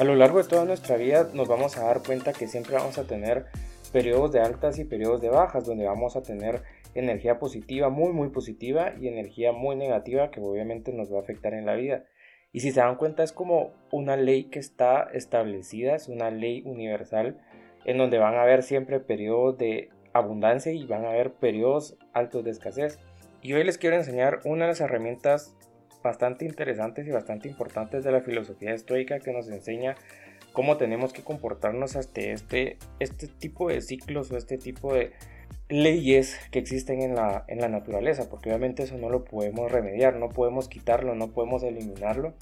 A lo largo de toda nuestra vida nos vamos a dar cuenta que siempre vamos a tener periodos de altas y periodos de bajas, donde vamos a tener energía positiva, muy muy positiva, y energía muy negativa que obviamente nos va a afectar en la vida. Y si se dan cuenta es como una ley que está establecida, es una ley universal, en donde van a haber siempre periodos de abundancia y van a haber periodos altos de escasez. Y hoy les quiero enseñar una de las herramientas bastante interesantes y bastante importantes de la filosofía estoica que nos enseña cómo tenemos que comportarnos ante este, este tipo de ciclos o este tipo de leyes que existen en la, en la naturaleza, porque obviamente eso no lo podemos remediar, no podemos quitarlo, no podemos eliminarlo,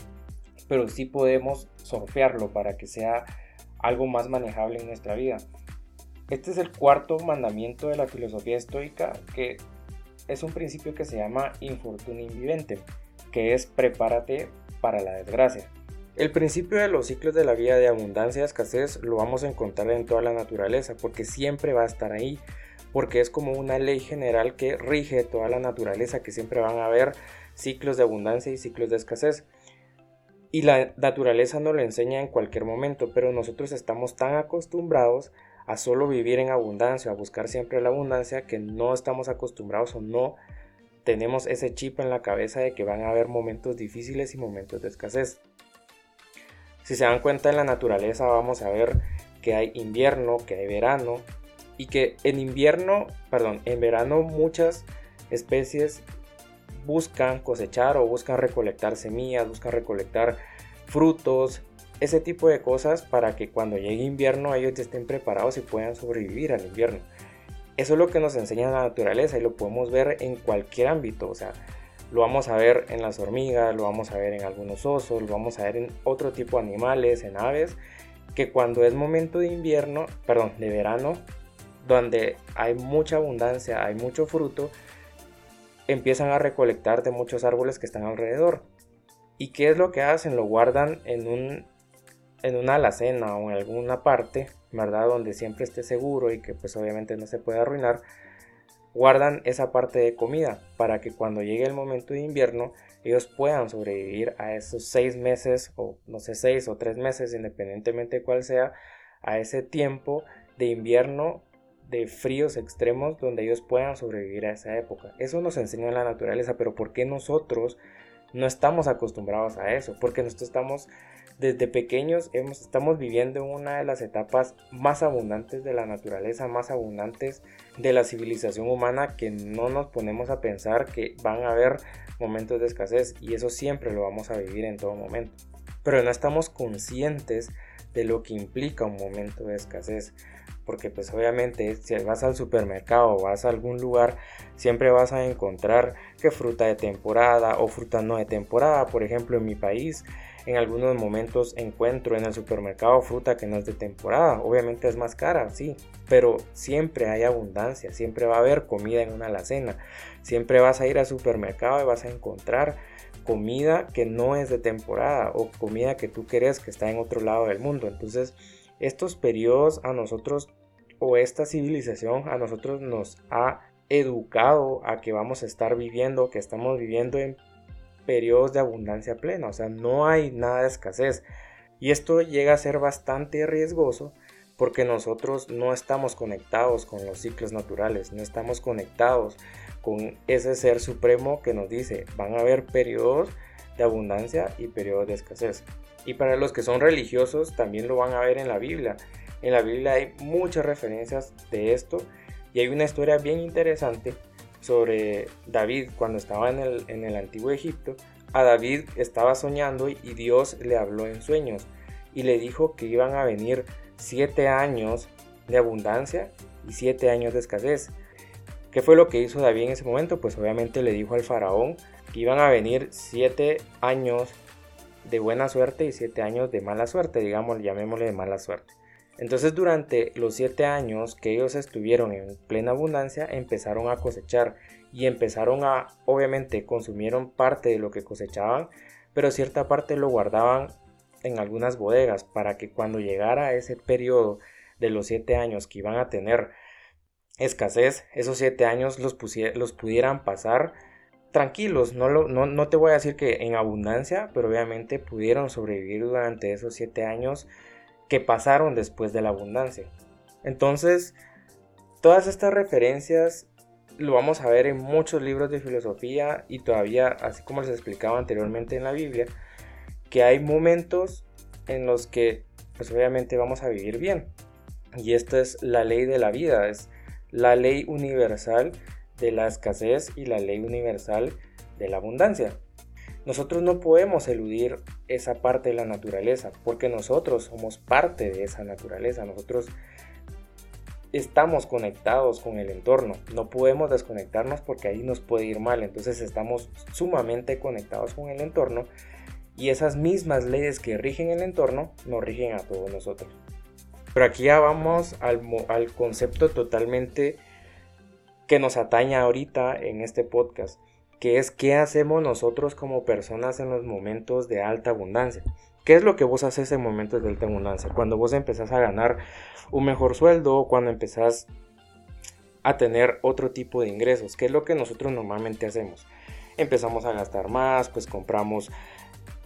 pero sí podemos surfearlo para que sea algo más manejable en nuestra vida. Este es el cuarto mandamiento de la filosofía estoica, que es un principio que se llama infortunio vivente que es prepárate para la desgracia. El principio de los ciclos de la vida de abundancia y escasez lo vamos a encontrar en toda la naturaleza, porque siempre va a estar ahí, porque es como una ley general que rige toda la naturaleza, que siempre van a haber ciclos de abundancia y ciclos de escasez. Y la naturaleza nos lo enseña en cualquier momento, pero nosotros estamos tan acostumbrados a solo vivir en abundancia, a buscar siempre la abundancia, que no estamos acostumbrados o no tenemos ese chip en la cabeza de que van a haber momentos difíciles y momentos de escasez. Si se dan cuenta en la naturaleza vamos a ver que hay invierno, que hay verano y que en invierno, perdón, en verano muchas especies buscan cosechar o buscan recolectar semillas, buscan recolectar frutos, ese tipo de cosas para que cuando llegue invierno ellos estén preparados y puedan sobrevivir al invierno. Eso es lo que nos enseña la naturaleza y lo podemos ver en cualquier ámbito. O sea, lo vamos a ver en las hormigas, lo vamos a ver en algunos osos, lo vamos a ver en otro tipo de animales, en aves, que cuando es momento de invierno, perdón, de verano, donde hay mucha abundancia, hay mucho fruto, empiezan a recolectar de muchos árboles que están alrededor. ¿Y qué es lo que hacen? Lo guardan en, un, en una alacena o en alguna parte ¿verdad? Donde siempre esté seguro y que pues obviamente no se puede arruinar, guardan esa parte de comida para que cuando llegue el momento de invierno ellos puedan sobrevivir a esos seis meses o no sé, seis o tres meses, independientemente de cuál sea, a ese tiempo de invierno de fríos extremos donde ellos puedan sobrevivir a esa época. Eso nos enseña la naturaleza, pero ¿por qué nosotros no estamos acostumbrados a eso? Porque nosotros estamos desde pequeños estamos viviendo en una de las etapas más abundantes de la naturaleza, más abundantes de la civilización humana, que no nos ponemos a pensar que van a haber momentos de escasez y eso siempre lo vamos a vivir en todo momento. Pero no estamos conscientes de lo que implica un momento de escasez porque pues obviamente si vas al supermercado o vas a algún lugar siempre vas a encontrar que fruta de temporada o fruta no de temporada por ejemplo en mi país en algunos momentos encuentro en el supermercado fruta que no es de temporada. Obviamente es más cara, sí, pero siempre hay abundancia, siempre va a haber comida en una alacena. Siempre vas a ir al supermercado y vas a encontrar comida que no es de temporada o comida que tú querés que está en otro lado del mundo. Entonces, estos periodos a nosotros o esta civilización a nosotros nos ha educado a que vamos a estar viviendo, que estamos viviendo en periodos de abundancia plena, o sea, no hay nada de escasez. Y esto llega a ser bastante riesgoso porque nosotros no estamos conectados con los ciclos naturales, no estamos conectados con ese ser supremo que nos dice, van a haber periodos de abundancia y periodos de escasez. Y para los que son religiosos también lo van a ver en la Biblia. En la Biblia hay muchas referencias de esto y hay una historia bien interesante sobre David cuando estaba en el, en el antiguo Egipto. A David estaba soñando y Dios le habló en sueños y le dijo que iban a venir siete años de abundancia y siete años de escasez. ¿Qué fue lo que hizo David en ese momento? Pues obviamente le dijo al faraón que iban a venir siete años de buena suerte y siete años de mala suerte, digamos, llamémosle de mala suerte. Entonces durante los siete años que ellos estuvieron en plena abundancia empezaron a cosechar y empezaron a, obviamente consumieron parte de lo que cosechaban, pero cierta parte lo guardaban en algunas bodegas para que cuando llegara ese periodo de los siete años que iban a tener escasez, esos siete años los, los pudieran pasar tranquilos, no, no, no, te voy a decir que en abundancia, pero obviamente pudieron sobrevivir durante esos siete años que pasaron después de la abundancia. Entonces, todas estas referencias lo vamos a ver en muchos libros de filosofía y todavía, así como les explicaba anteriormente en la Biblia, que hay momentos en los que pues obviamente vamos a vivir bien. Y esta es la ley de la vida, es la ley universal de la escasez y la ley universal de la abundancia. Nosotros no podemos eludir esa parte de la naturaleza porque nosotros somos parte de esa naturaleza. Nosotros estamos conectados con el entorno. No podemos desconectarnos porque ahí nos puede ir mal. Entonces estamos sumamente conectados con el entorno y esas mismas leyes que rigen el entorno nos rigen a todos nosotros. Pero aquí ya vamos al, concepto totalmente que nos atañe ahorita en este podcast, que es qué hacemos nosotros como personas en los momentos de alta abundancia. ¿Qué es lo que vos haces en momentos de alta abundancia? Cuando vos empezás a ganar un mejor sueldo, cuando empezás a tener otro tipo de ingresos, ¿qué es lo que nosotros normalmente hacemos? Empezamos a gastar más, pues compramos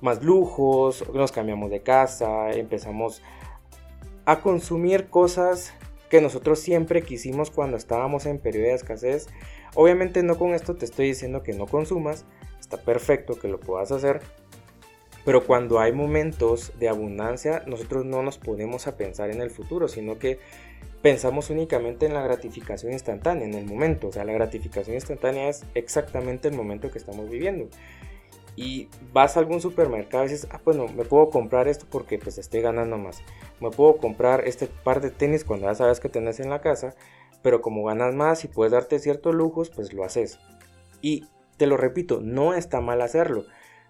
más lujos, nos cambiamos de casa, empezamos a consumir cosas que nosotros siempre quisimos cuando estábamos en periodo de escasez. Obviamente no con esto te estoy diciendo que no consumas, está perfecto que lo puedas hacer, pero cuando hay momentos de abundancia, nosotros no nos ponemos a pensar en el futuro, sino que pensamos únicamente en la gratificación instantánea, en el momento. O sea, la gratificación instantánea es exactamente el momento que estamos viviendo y vas a algún supermercado y dices, ah, bueno, me puedo comprar esto porque pues estoy ganando más. Me puedo comprar este par de tenis cuando ya sabes que tenés en la casa, pero como ganas más y puedes darte ciertos lujos, pues lo haces. Y te lo repito, no está mal hacerlo,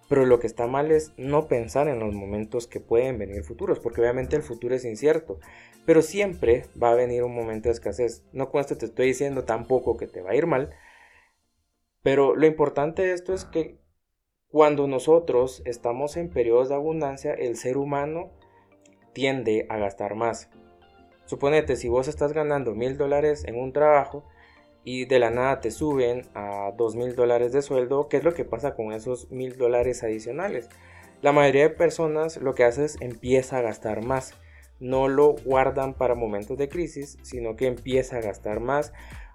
pero lo que está mal es no pensar en los momentos que pueden venir futuros, porque obviamente el futuro es incierto, pero siempre va a venir un momento de escasez. No con esto te estoy diciendo tampoco que te va a ir mal, pero lo importante de esto es que cuando nosotros estamos en periodos de abundancia, el ser humano tiende a gastar más. Suponete, si vos estás ganando mil dólares en un trabajo y de la nada te suben a dos mil dólares de sueldo, ¿qué es lo que pasa con esos mil dólares adicionales? La mayoría de personas lo que hace es empieza a gastar más. No lo guardan para momentos de crisis, sino que empieza a gastar más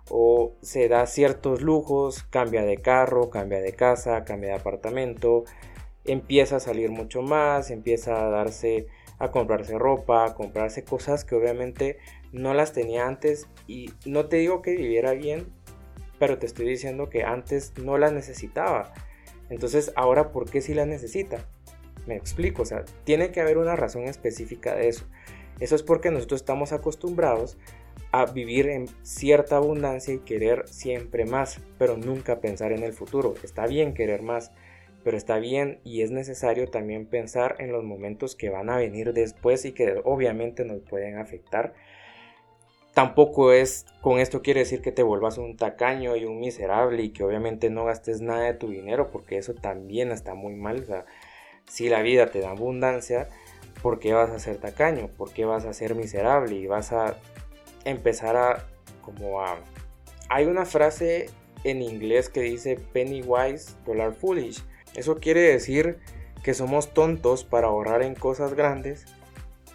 o se da ciertos lujos, cambia de carro, cambia de casa, cambia de apartamento, empieza a salir mucho más, empieza a darse a comprarse ropa, a comprarse cosas que obviamente no las tenía antes y no te digo que viviera bien, pero te estoy diciendo que antes no las necesitaba. Entonces, ahora ¿por qué sí las necesita? Me explico, o sea, tiene que haber una razón específica de eso. Eso es porque nosotros estamos acostumbrados a vivir en cierta abundancia y querer siempre más, pero nunca pensar en el futuro. Está bien querer más, pero está bien y es necesario también pensar en los momentos que van a venir después y que obviamente nos pueden afectar. Tampoco es, con esto quiere decir que te vuelvas un tacaño y un miserable y que obviamente no gastes nada de tu dinero, porque eso también está muy mal. Si la vida te da abundancia, ¿por qué vas a ser tacaño? ¿Por qué vas a ser miserable? Y vas a empezar a como a... Hay una frase en inglés que dice penny wise, dollar foolish. Eso quiere decir que somos tontos para ahorrar en cosas grandes,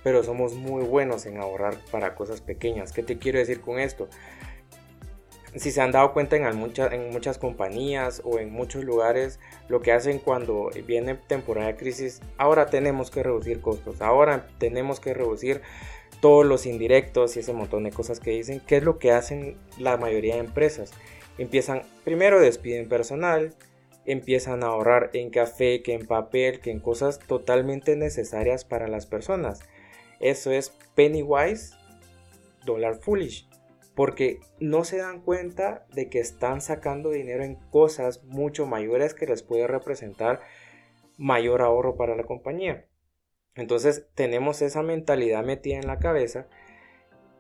pero somos muy buenos en ahorrar para cosas pequeñas. ¿Qué te quiero decir con esto? Si se han dado cuenta en, en muchas compañías o en muchos lugares, lo que hacen cuando viene temporada de crisis, ahora tenemos que reducir costos, ahora tenemos que reducir todos los indirectos y ese montón de cosas que dicen, ¿qué es lo que hacen la mayoría de empresas? Empiezan, primero despiden personal, empiezan a ahorrar en café, que en papel, que en cosas totalmente necesarias para las personas. Eso es penny wise, dollar foolish, porque no se dan cuenta de que están sacando dinero en cosas mucho mayores que les puede representar mayor ahorro para la compañía. Entonces tenemos esa mentalidad metida en la cabeza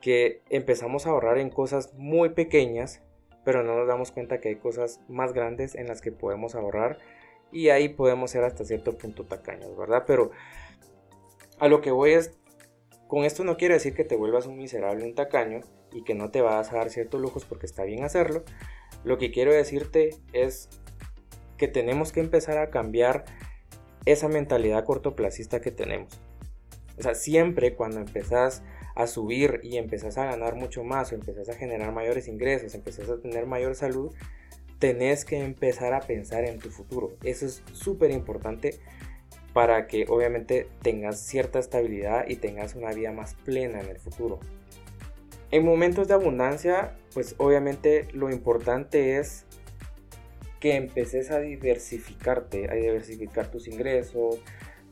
que empezamos a ahorrar en cosas muy pequeñas, pero no nos damos cuenta que hay cosas más grandes en las que podemos ahorrar y ahí podemos ser hasta cierto punto tacaños, ¿verdad? Pero a lo que voy es, con esto no quiere decir que te vuelvas un miserable, un tacaño y que no te vas a dar ciertos lujos porque está bien hacerlo. Lo que quiero decirte es que tenemos que empezar a cambiar esa mentalidad cortoplacista que tenemos. O sea, siempre cuando empezás a subir y empezás a ganar mucho más o empezás a generar mayores ingresos, empezás a tener mayor salud, tenés que empezar a pensar en tu futuro. Eso es súper importante para que obviamente tengas cierta estabilidad y tengas una vida más plena en el futuro. En momentos de abundancia, pues obviamente lo importante es que empeces a diversificarte, a diversificar tus ingresos,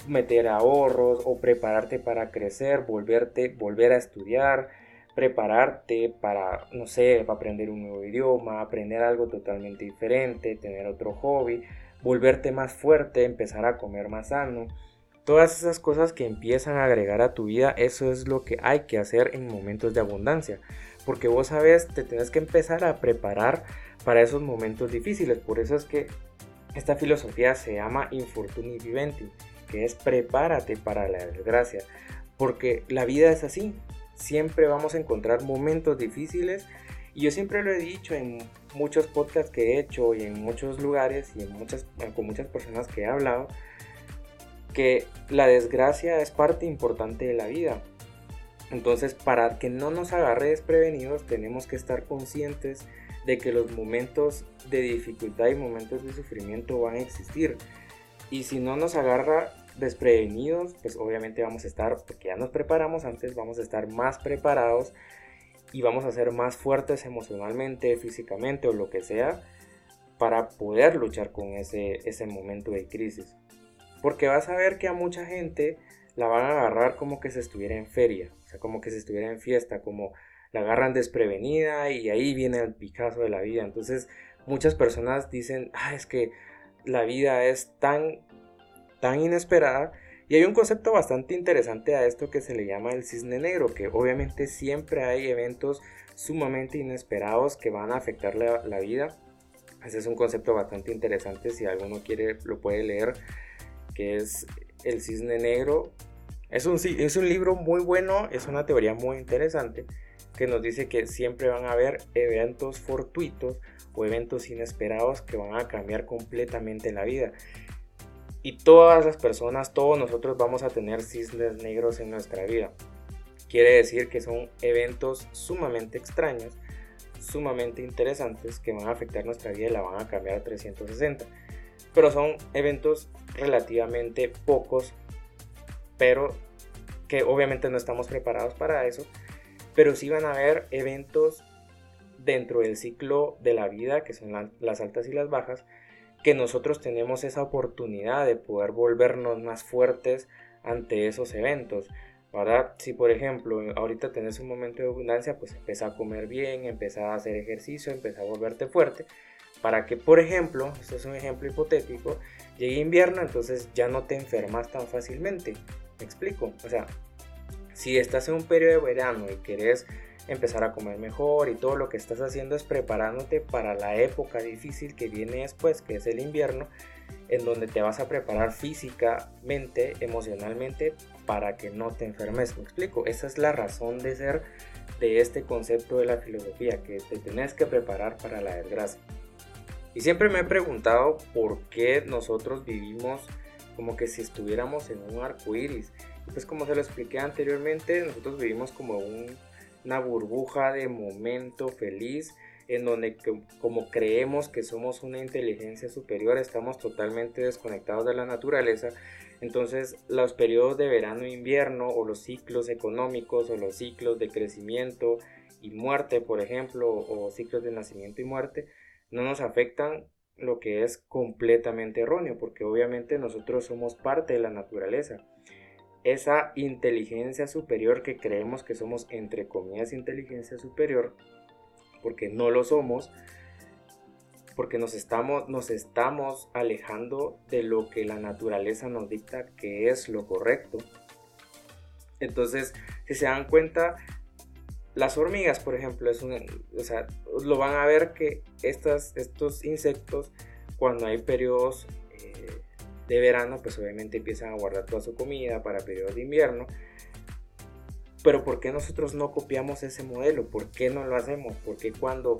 meter ahorros o prepararte para crecer, volverte, volver a estudiar, prepararte para, no sé, para aprender un nuevo idioma, aprender algo totalmente diferente, tener otro hobby, volverte más fuerte, empezar a comer más sano. Todas esas cosas que empiezan a agregar a tu vida, eso es lo que hay que hacer en momentos de abundancia. Porque vos sabes, te tienes que empezar a preparar para esos momentos difíciles. Por eso es que esta filosofía se llama Infortuni Viventi, que es prepárate para la desgracia. Porque la vida es así. Siempre vamos a encontrar momentos difíciles. Y yo siempre lo he dicho en muchos podcasts que he hecho y en muchos lugares y en muchas, con muchas personas que he hablado, que la desgracia es parte importante de la vida. Entonces, para que no nos agarre desprevenidos, tenemos que estar conscientes de que los momentos de dificultad y momentos de sufrimiento van a existir. Y si no nos agarra desprevenidos, pues obviamente vamos a estar, porque ya nos preparamos antes, vamos a estar más preparados y vamos a ser más fuertes emocionalmente, físicamente o lo que sea para poder luchar con ese, ese momento de crisis. Porque vas a ver que a mucha gente la van a agarrar como que se estuviera en feria, o sea, como que se estuviera en fiesta, como la agarran desprevenida y ahí viene el picazo de la vida. Entonces muchas personas dicen, ah, es que la vida es tan, tan inesperada. Y hay un concepto bastante interesante a esto que se le llama el cisne negro, que obviamente siempre hay eventos sumamente inesperados que van a afectar la, la vida. Ese es un concepto bastante interesante, si alguno quiere lo puede leer, que es el cisne negro. Es un, es un libro muy bueno, es una teoría muy interesante que nos dice que siempre van a haber eventos fortuitos o eventos inesperados que van a cambiar completamente la vida. Y todas las personas, todos nosotros vamos a tener cisnes negros en nuestra vida. Quiere decir que son eventos sumamente extraños, sumamente interesantes que van a afectar nuestra vida y la van a cambiar a 360. Pero son eventos relativamente pocos, pero que obviamente no estamos preparados para eso pero sí van a haber eventos dentro del ciclo de la vida, que son las altas y las bajas, que nosotros tenemos esa oportunidad de poder volvernos más fuertes ante esos eventos. Ahora, si por ejemplo ahorita tenés un momento de abundancia, pues empieza a comer bien, empieza a hacer ejercicio, empieza a volverte fuerte, para que, por ejemplo, esto es un ejemplo hipotético, llegue invierno, entonces ya no te enfermas tan fácilmente. ¿Me explico? O sea, si estás en un periodo de verano y quieres empezar a comer mejor y todo lo que estás haciendo es preparándote para la época difícil que viene después, que es el invierno, en donde te vas a preparar físicamente, emocionalmente, para que no te enfermes. ¿Me explico? Esa es la razón de ser de este concepto de la filosofía, que te tenés que preparar para la desgracia. Y siempre me he preguntado por qué nosotros vivimos como que si estuviéramos en un arco iris pues como se lo expliqué anteriormente, nosotros vivimos como una burbuja de momento feliz en donde como creemos que somos una inteligencia superior, estamos totalmente desconectados de la naturaleza. Entonces los periodos de verano e invierno o los ciclos económicos o los ciclos de crecimiento y muerte, por ejemplo, o ciclos de nacimiento y muerte, no nos afectan lo que es completamente erróneo, porque obviamente nosotros somos parte de la naturaleza esa inteligencia superior que creemos que somos, entre comillas, inteligencia superior, porque no lo somos, porque nos estamos, nos estamos alejando de lo que la naturaleza nos dicta que es lo correcto. Entonces, si se dan cuenta, las hormigas, por ejemplo, es un, o sea, lo van a ver que estas, estos insectos, cuando hay periodos de verano, pues obviamente empiezan a guardar toda su comida para periodos de invierno. Pero ¿por qué nosotros no copiamos ese modelo? ¿Por qué no lo hacemos? Porque cuando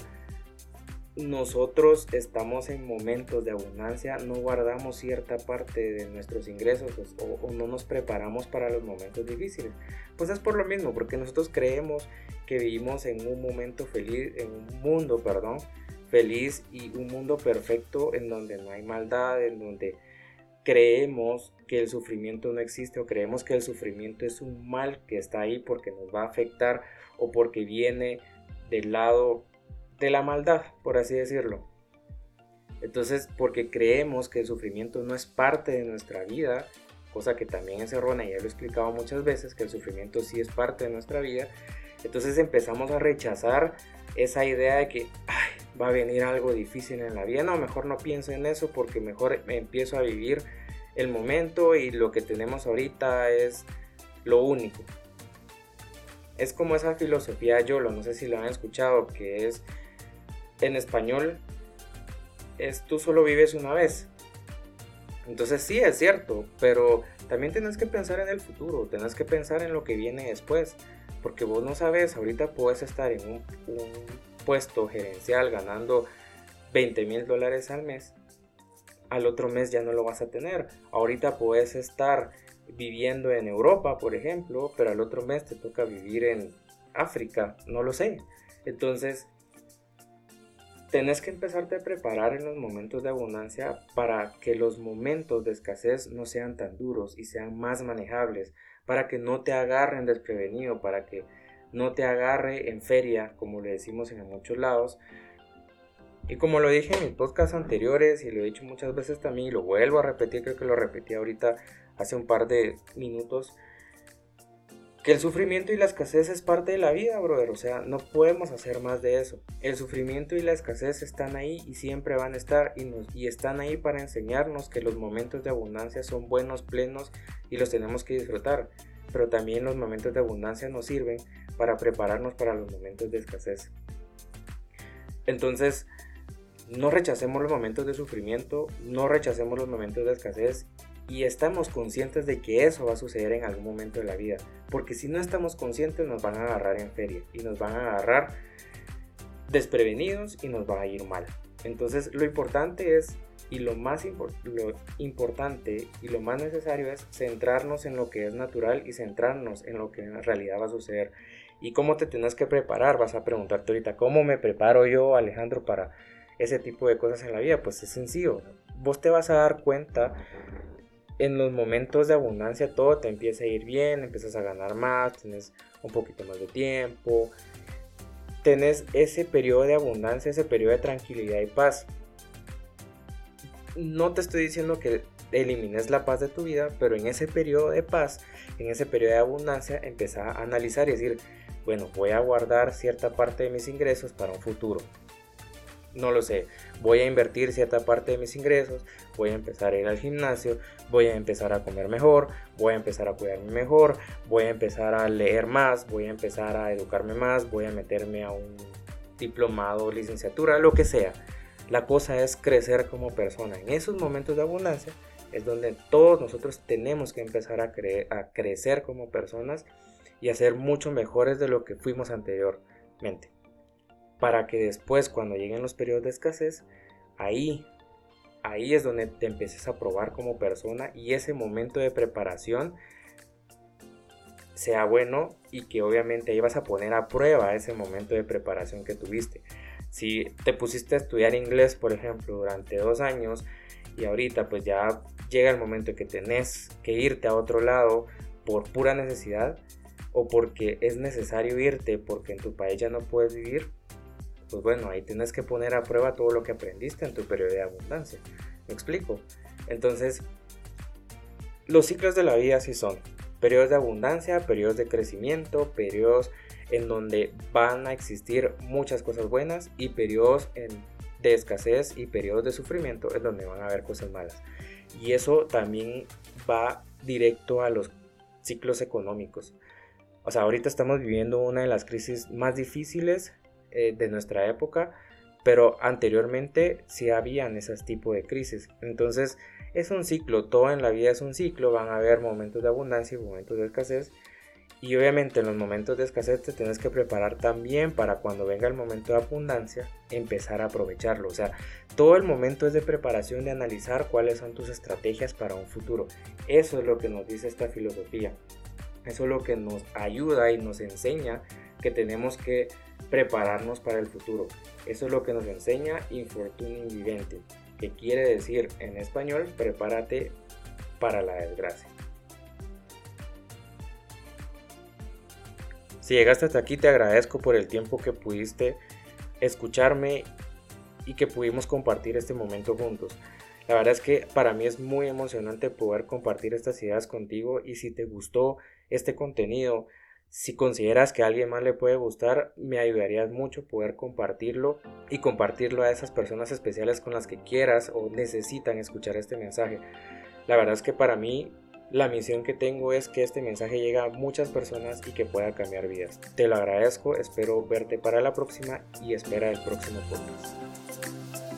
nosotros estamos en momentos de abundancia, no guardamos cierta parte de nuestros ingresos pues, o, no nos preparamos para los momentos difíciles. Pues es por lo mismo, porque nosotros creemos que vivimos en un momento feliz, en un mundo, perdón, feliz y un mundo perfecto en donde no hay maldad, en donde creemos que el sufrimiento no existe o creemos que el sufrimiento es un mal que está ahí porque nos va a afectar o porque viene del lado de la maldad, por así decirlo. Entonces, porque creemos que el sufrimiento no es parte de nuestra vida, cosa que también es errónea, ya lo he explicado muchas veces, que el sufrimiento sí es parte de nuestra vida, entonces empezamos a rechazar esa idea de que va a venir algo difícil en la vida, no, mejor no pienso en eso porque mejor empiezo a vivir el momento y lo que tenemos ahorita es lo único. Es como esa filosofía YOLO, no sé si lo han escuchado, que es en español es tú solo vives una vez. Entonces sí, es cierto, pero también tenés que pensar en el futuro, tenés que pensar en lo que viene después, porque vos no sabes, ahorita puedes estar en un, puesto gerencial ganando 20 mil dólares al mes, al otro mes ya no lo vas a tener. Ahorita puedes estar viviendo en Europa, por ejemplo, pero al otro mes te toca vivir en África, no lo sé. Entonces, tenés que empezarte a preparar en los momentos de abundancia para que los momentos de escasez no sean tan duros y sean más manejables, para que no te agarren desprevenido, para que no te agarre en feria, como le decimos en muchos lados. Y como lo dije en mis podcasts anteriores y lo he dicho muchas veces también y lo vuelvo a repetir, creo que lo repetí ahorita hace un par de minutos, que el sufrimiento y la escasez es parte de la vida, brother. O sea, no podemos hacer más de eso. El sufrimiento y la escasez están ahí y siempre van a estar y, y están ahí para enseñarnos que los momentos de abundancia son buenos, plenos y los tenemos que disfrutar. Pero también los momentos de abundancia nos sirven para prepararnos para los momentos de escasez. Entonces, no rechacemos los momentos de sufrimiento, no rechacemos los momentos de escasez y estamos conscientes de que eso va a suceder en algún momento de la vida. Porque si no estamos conscientes nos van a agarrar en feria y nos van a agarrar desprevenidos y nos va a ir mal. Entonces lo importante es y lo más lo importante y lo más necesario es centrarnos en lo que es natural y centrarnos en lo que en realidad va a suceder. ¿Y cómo te tienes que preparar? Vas a preguntarte ahorita, ¿cómo me preparo yo, Alejandro, para ese tipo de cosas en la vida? Pues es sencillo. Vos te vas a dar cuenta en los momentos de abundancia todo te empieza a ir bien, empiezas a ganar más, tienes un poquito más de tiempo, tenés ese periodo de abundancia, ese periodo de tranquilidad y paz. No te estoy diciendo que elimines la paz de tu vida, pero en ese periodo de paz, en ese periodo de abundancia, empieza a analizar y decir, bueno, voy a guardar cierta parte de mis ingresos para un futuro no lo sé, voy a invertir cierta parte de mis ingresos, voy a empezar a ir al gimnasio, voy a empezar a comer mejor, voy a empezar a cuidarme mejor, voy a empezar a leer más, voy a empezar a educarme más, voy a meterme a un diplomado, licenciatura, lo que sea. La cosa es crecer como persona. En esos momentos de abundancia es donde todos nosotros tenemos que empezar a, a crecer como personas y a mucho mejores de lo que fuimos anteriormente para que después cuando lleguen los periodos de escasez, ahí, ahí es donde te empieces a probar como persona y ese momento de preparación sea bueno y que obviamente ahí vas a poner a prueba ese momento de preparación que tuviste. Si te pusiste a estudiar inglés, por ejemplo, durante dos años y ahorita pues ya llega el momento que tenés que irte a otro lado por pura necesidad o porque es necesario irte porque en tu país ya no puedes vivir, pues bueno, ahí tienes que poner a prueba todo lo que aprendiste en tu periodo de abundancia. ¿Me explico? Entonces, los ciclos de la vida sí son periodos de abundancia, periodos de crecimiento, periodos en donde van a existir muchas cosas buenas y periodos de escasez y periodos de sufrimiento en donde van a haber cosas malas. Y eso también va directo a los ciclos económicos. O sea, ahorita estamos viviendo una de las crisis más difíciles eh, de nuestra época, pero anteriormente sí habían esos tipos de crisis. Entonces es un ciclo, todo en la vida es un ciclo, van a haber momentos de abundancia y momentos de escasez. Y obviamente en los momentos de escasez te tienes que preparar también para cuando venga el momento de abundancia, empezar a aprovecharlo. O sea, todo el momento es de preparación, de analizar cuáles son tus estrategias para un futuro. Eso es lo que nos dice esta filosofía. Eso es lo que nos ayuda y nos enseña que tenemos que prepararnos para el futuro. Eso es lo que nos enseña Infortuning Vivente, que quiere decir en español, prepárate para la desgracia. Si llegaste hasta aquí te agradezco por el tiempo que pudiste escucharme y que pudimos compartir este momento juntos. La verdad es que para mí es muy emocionante poder compartir estas ideas contigo y si te gustó este contenido, si consideras que a alguien más le puede gustar, me ayudarías mucho poder compartirlo y compartirlo a esas personas especiales con las que quieras o necesitan escuchar este mensaje. La verdad es que para mí la misión que tengo es que este mensaje llegue a muchas personas y que pueda cambiar vidas. Te lo agradezco, espero verte para la próxima y espera el próximo podcast.